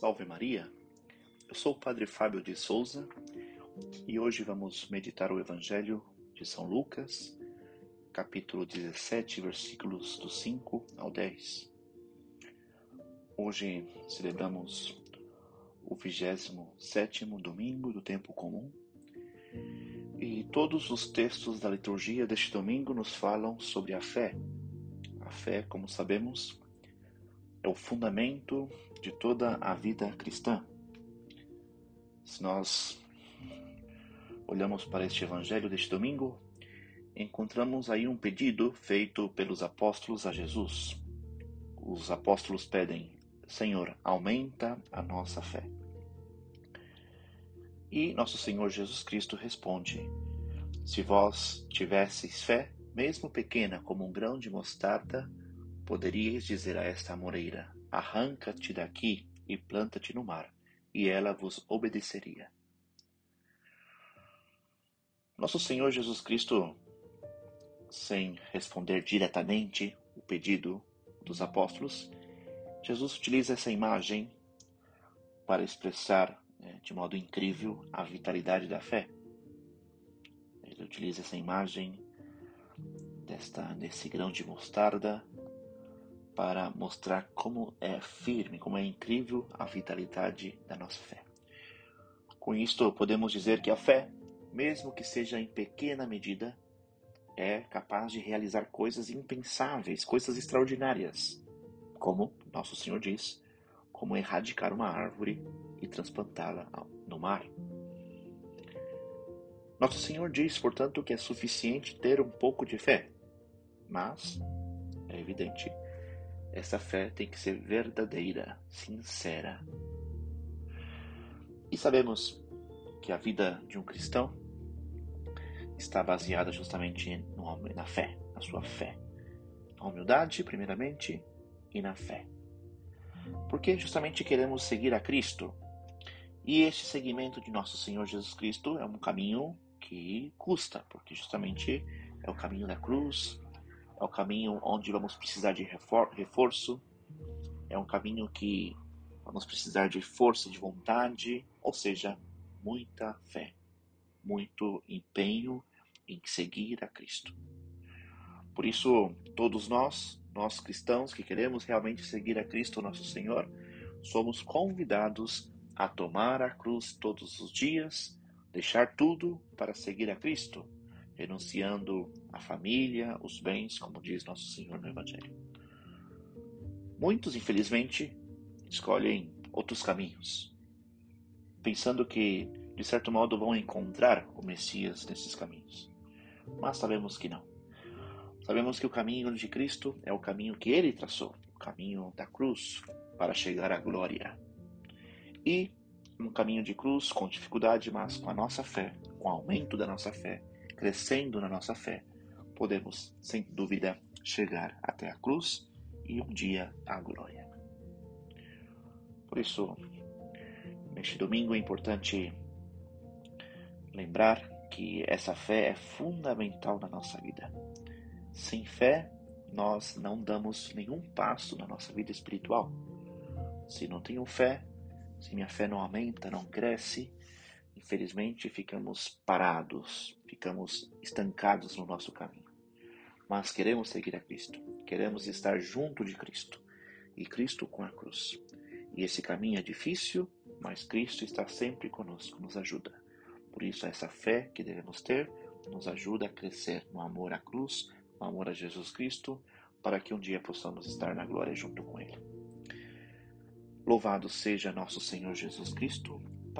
Salve Maria! Eu sou o Padre Fábio de Souza e hoje vamos meditar o Evangelho de São Lucas, capítulo 17, versículos do 5 ao 10. Hoje celebramos o 27 domingo do tempo comum e todos os textos da liturgia deste domingo nos falam sobre a fé. A fé, como sabemos, é o fundamento de toda a vida cristã. Se nós olhamos para este evangelho deste domingo, encontramos aí um pedido feito pelos apóstolos a Jesus. Os apóstolos pedem: Senhor, aumenta a nossa fé. E nosso Senhor Jesus Cristo responde: Se vós tivesseis fé, mesmo pequena como um grão de mostarda, Poderíeis dizer a esta amoreira: Arranca-te daqui e planta-te no mar, e ela vos obedeceria. Nosso Senhor Jesus Cristo, sem responder diretamente o pedido dos apóstolos, Jesus utiliza essa imagem para expressar né, de modo incrível a vitalidade da fé. Ele utiliza essa imagem desta, desse grão de mostarda para mostrar como é firme, como é incrível a vitalidade da nossa fé. Com isto, podemos dizer que a fé, mesmo que seja em pequena medida, é capaz de realizar coisas impensáveis, coisas extraordinárias, como nosso Senhor diz, como erradicar uma árvore e transplantá-la no mar. Nosso Senhor diz, portanto, que é suficiente ter um pouco de fé, mas é evidente essa fé tem que ser verdadeira, sincera. E sabemos que a vida de um cristão está baseada justamente no, na fé, na sua fé. Na humildade, primeiramente, e na fé. Porque justamente queremos seguir a Cristo. E este seguimento de nosso Senhor Jesus Cristo é um caminho que custa, porque justamente é o caminho da cruz, é o caminho onde vamos precisar de reforço, é um caminho que vamos precisar de força de vontade, ou seja, muita fé, muito empenho em seguir a Cristo. Por isso, todos nós, nós cristãos que queremos realmente seguir a Cristo, nosso Senhor, somos convidados a tomar a cruz todos os dias, deixar tudo para seguir a Cristo renunciando a família, os bens, como diz nosso Senhor no Evangelho. Muitos, infelizmente, escolhem outros caminhos, pensando que, de certo modo, vão encontrar o Messias nesses caminhos. Mas sabemos que não. Sabemos que o caminho de Cristo é o caminho que ele traçou, o caminho da cruz para chegar à glória. E um caminho de cruz com dificuldade, mas com a nossa fé, com o aumento da nossa fé, crescendo na nossa fé, podemos, sem dúvida, chegar até a cruz e um dia à glória. Por isso, neste domingo é importante lembrar que essa fé é fundamental na nossa vida. Sem fé, nós não damos nenhum passo na nossa vida espiritual. Se não tenho fé, se minha fé não aumenta, não cresce, infelizmente ficamos parados, ficamos estancados no nosso caminho. Mas queremos seguir a Cristo, queremos estar junto de Cristo e Cristo com a cruz. E esse caminho é difícil, mas Cristo está sempre conosco, nos ajuda. Por isso, essa fé que devemos ter nos ajuda a crescer no amor à cruz, no amor a Jesus Cristo, para que um dia possamos estar na glória junto com Ele. Louvado seja nosso Senhor Jesus Cristo